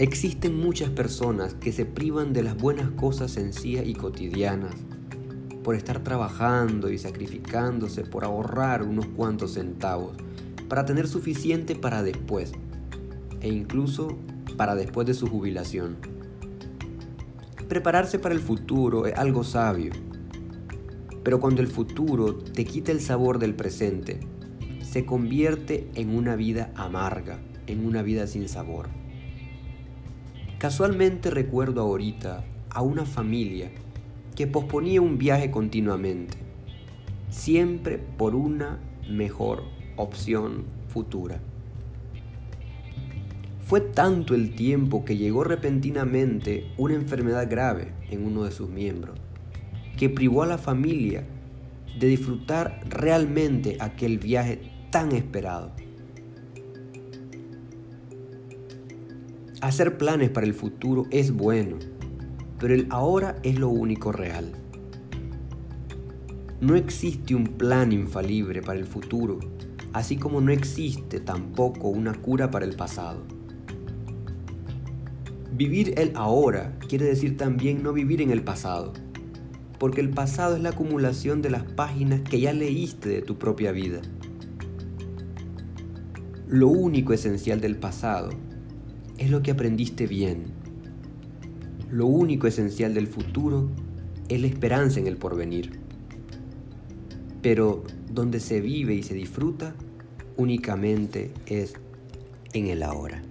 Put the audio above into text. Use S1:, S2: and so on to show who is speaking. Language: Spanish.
S1: Existen muchas personas que se privan de las buenas cosas sencillas y cotidianas por estar trabajando y sacrificándose por ahorrar unos cuantos centavos para tener suficiente para después e incluso para después de su jubilación. Prepararse para el futuro es algo sabio, pero cuando el futuro te quita el sabor del presente, se convierte en una vida amarga, en una vida sin sabor. Casualmente recuerdo ahorita a una familia que posponía un viaje continuamente, siempre por una mejor opción futura. Fue tanto el tiempo que llegó repentinamente una enfermedad grave en uno de sus miembros, que privó a la familia de disfrutar realmente aquel viaje tan esperado. Hacer planes para el futuro es bueno, pero el ahora es lo único real. No existe un plan infalible para el futuro, así como no existe tampoco una cura para el pasado. Vivir el ahora quiere decir también no vivir en el pasado, porque el pasado es la acumulación de las páginas que ya leíste de tu propia vida. Lo único esencial del pasado es lo que aprendiste bien. Lo único esencial del futuro es la esperanza en el porvenir. Pero donde se vive y se disfruta únicamente es en el ahora.